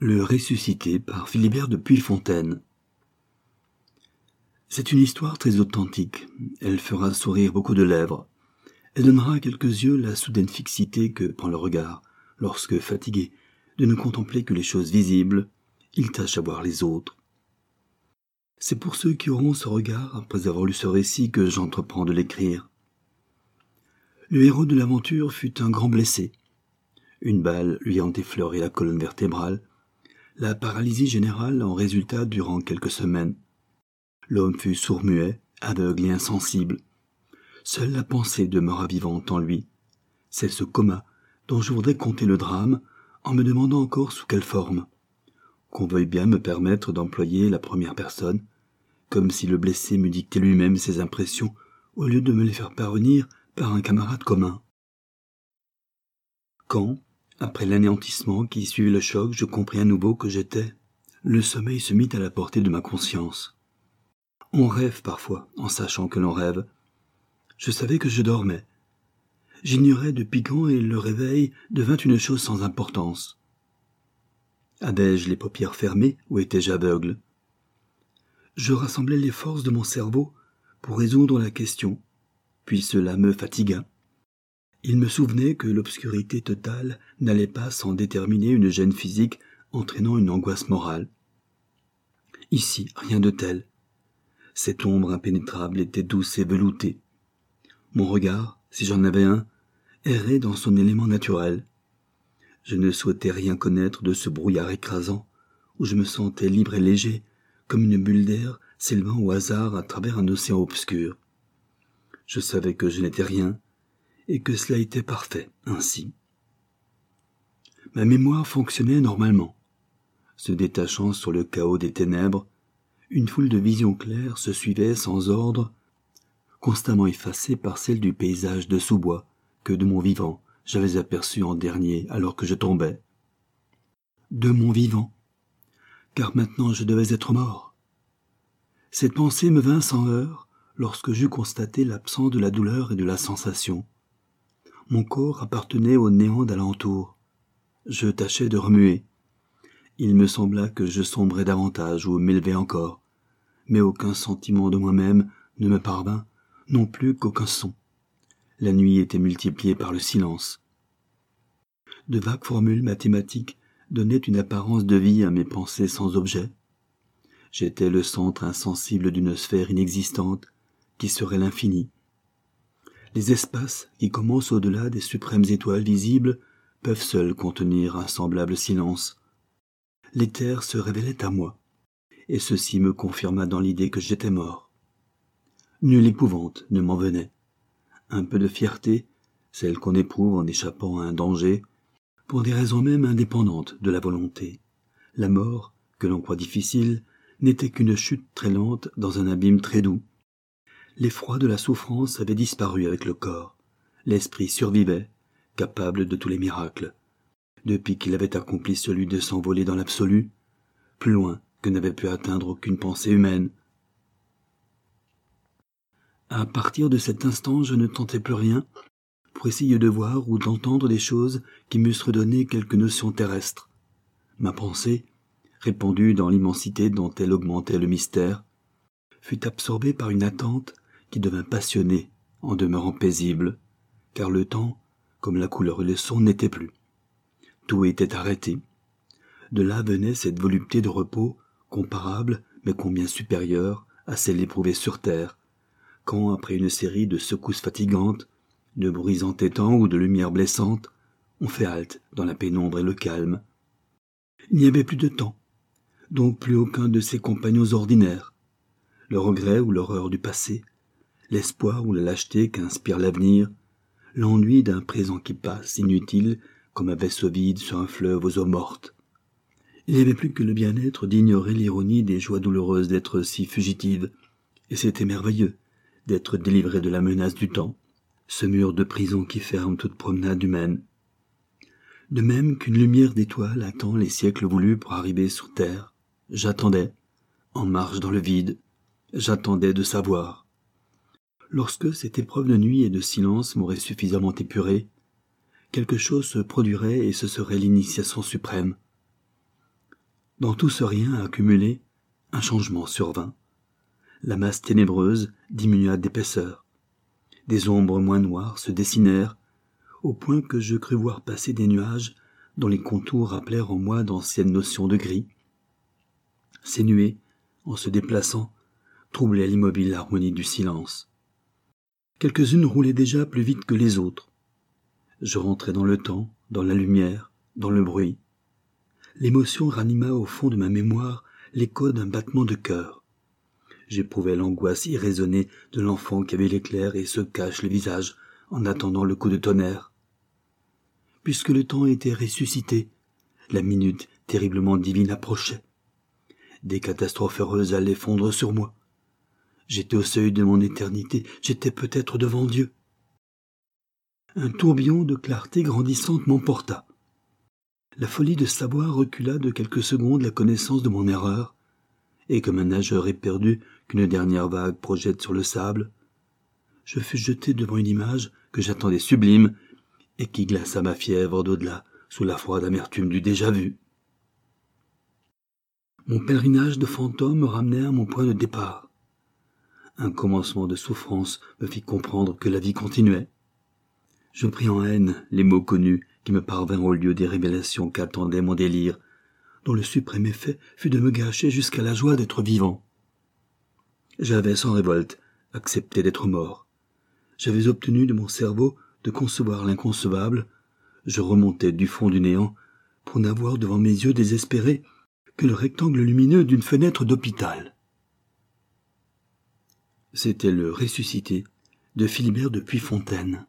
Le ressuscité par Philibert de Puyfontaine. C'est une histoire très authentique. Elle fera sourire beaucoup de lèvres. Elle donnera à quelques yeux la soudaine fixité que prend le regard, lorsque, fatigué de ne contempler que les choses visibles, il tâche à voir les autres. C'est pour ceux qui auront ce regard, après avoir lu ce récit, que j'entreprends de l'écrire. Le héros de l'aventure fut un grand blessé. Une balle lui ayant effleuré la colonne vertébrale, la paralysie générale en résulta durant quelques semaines. L'homme fut sourd-muet, aveugle et insensible. Seule la pensée demeura vivante en lui. C'est ce coma dont je voudrais compter le drame en me demandant encore sous quelle forme. Qu'on veuille bien me permettre d'employer la première personne, comme si le blessé m'eût dicté lui-même ses impressions au lieu de me les faire parvenir par un camarade commun. Quand, après l'anéantissement qui suivit le choc, je compris à nouveau que j'étais, le sommeil se mit à la portée de ma conscience. On rêve parfois en sachant que l'on rêve. Je savais que je dormais. J'ignorais depuis quand et le réveil devint une chose sans importance. Avais-je les paupières fermées ou étais-je aveugle? Je rassemblais les forces de mon cerveau pour résoudre la question puis cela me fatigua. Il me souvenait que l'obscurité totale n'allait pas sans déterminer une gêne physique entraînant une angoisse morale. Ici, rien de tel. Cette ombre impénétrable était douce et veloutée. Mon regard, si j'en avais un, errait dans son élément naturel. Je ne souhaitais rien connaître de ce brouillard écrasant, où je me sentais libre et léger, comme une bulle d'air s'élevant au hasard à travers un océan obscur. Je savais que je n'étais rien, et que cela était parfait ainsi. Ma mémoire fonctionnait normalement. Se détachant sur le chaos des ténèbres, une foule de visions claires se suivait sans ordre, constamment effacée par celle du paysage de sous-bois que de mon vivant j'avais aperçu en dernier alors que je tombais. De mon vivant, car maintenant je devais être mort. Cette pensée me vint sans heurts, lorsque j'eus constaté l'absence de la douleur et de la sensation. Mon corps appartenait au néant d'alentour. Je tâchais de remuer. Il me sembla que je sombrais davantage ou m'élevais encore, mais aucun sentiment de moi-même ne me parvint, non plus qu'aucun son. La nuit était multipliée par le silence. De vagues formules mathématiques donnaient une apparence de vie à mes pensées sans objet. J'étais le centre insensible d'une sphère inexistante qui serait l'infini. Les espaces qui commencent au-delà des suprêmes étoiles visibles peuvent seuls contenir un semblable silence. L'éther se révélait à moi, et ceci me confirma dans l'idée que j'étais mort. Nulle épouvante ne m'en venait. Un peu de fierté, celle qu'on éprouve en échappant à un danger, pour des raisons même indépendantes de la volonté. La mort, que l'on croit difficile, n'était qu'une chute très lente dans un abîme très doux, L'effroi de la souffrance avait disparu avec le corps. L'esprit survivait, capable de tous les miracles. Depuis qu'il avait accompli celui de s'envoler dans l'absolu, plus loin que n'avait pu atteindre aucune pensée humaine. À partir de cet instant, je ne tentais plus rien pour essayer de voir ou d'entendre des choses qui m'eussent redonné quelque notion terrestre. Ma pensée, répandue dans l'immensité dont elle augmentait le mystère, fut absorbée par une attente qui devint passionné en demeurant paisible, car le temps, comme la couleur et le son, n'était plus. Tout était arrêté. De là venait cette volupté de repos, comparable, mais combien supérieure à celle éprouvée sur terre, quand, après une série de secousses fatigantes, de bruits entêtants ou de lumières blessantes, on fait halte dans la pénombre et le calme. Il n'y avait plus de temps, donc plus aucun de ses compagnons ordinaires. Le regret ou l'horreur du passé l'espoir ou la lâcheté qu'inspire l'avenir, l'ennui d'un présent qui passe, inutile, comme un vaisseau vide sur un fleuve aux eaux mortes. Il n'y avait plus que le bien-être d'ignorer l'ironie des joies douloureuses d'être si fugitive, et c'était merveilleux d'être délivré de la menace du temps, ce mur de prison qui ferme toute promenade humaine. De même qu'une lumière d'étoile attend les siècles voulus pour arriver sur terre, j'attendais, en marche dans le vide, j'attendais de savoir, Lorsque cette épreuve de nuit et de silence m'aurait suffisamment épuré, quelque chose se produirait et ce serait l'initiation suprême. Dans tout ce rien accumulé, un changement survint. La masse ténébreuse diminua d'épaisseur. Des ombres moins noires se dessinèrent, au point que je crus voir passer des nuages dont les contours rappelèrent en moi d'anciennes notions de gris. Ces nuées, en se déplaçant, troublaient l'immobile harmonie du silence. Quelques-unes roulaient déjà plus vite que les autres. Je rentrai dans le temps, dans la lumière, dans le bruit. L'émotion ranima au fond de ma mémoire l'écho d'un battement de cœur. J'éprouvais l'angoisse irraisonnée de l'enfant qui avait l'éclair et se cache le visage en attendant le coup de tonnerre. Puisque le temps était ressuscité, la minute terriblement divine approchait. Des catastrophes heureuses allaient fondre sur moi. J'étais au seuil de mon éternité, j'étais peut-être devant Dieu. Un tourbillon de clarté grandissante m'emporta. La folie de savoir recula de quelques secondes la connaissance de mon erreur, et comme un nageur éperdu qu'une dernière vague projette sur le sable, je fus jeté devant une image que j'attendais sublime et qui glaça ma fièvre d'au-delà sous la froide amertume du déjà vu. Mon pèlerinage de fantômes me ramenait à mon point de départ. Un commencement de souffrance me fit comprendre que la vie continuait. Je pris en haine les mots connus qui me parvinrent au lieu des révélations qu'attendait mon délire, dont le suprême effet fut de me gâcher jusqu'à la joie d'être vivant. J'avais sans révolte accepté d'être mort. J'avais obtenu de mon cerveau de concevoir l'inconcevable. Je remontais du fond du néant pour n'avoir devant mes yeux désespérés que le rectangle lumineux d'une fenêtre d'hôpital. C'était le ressuscité de Philibert de Puyfontaine.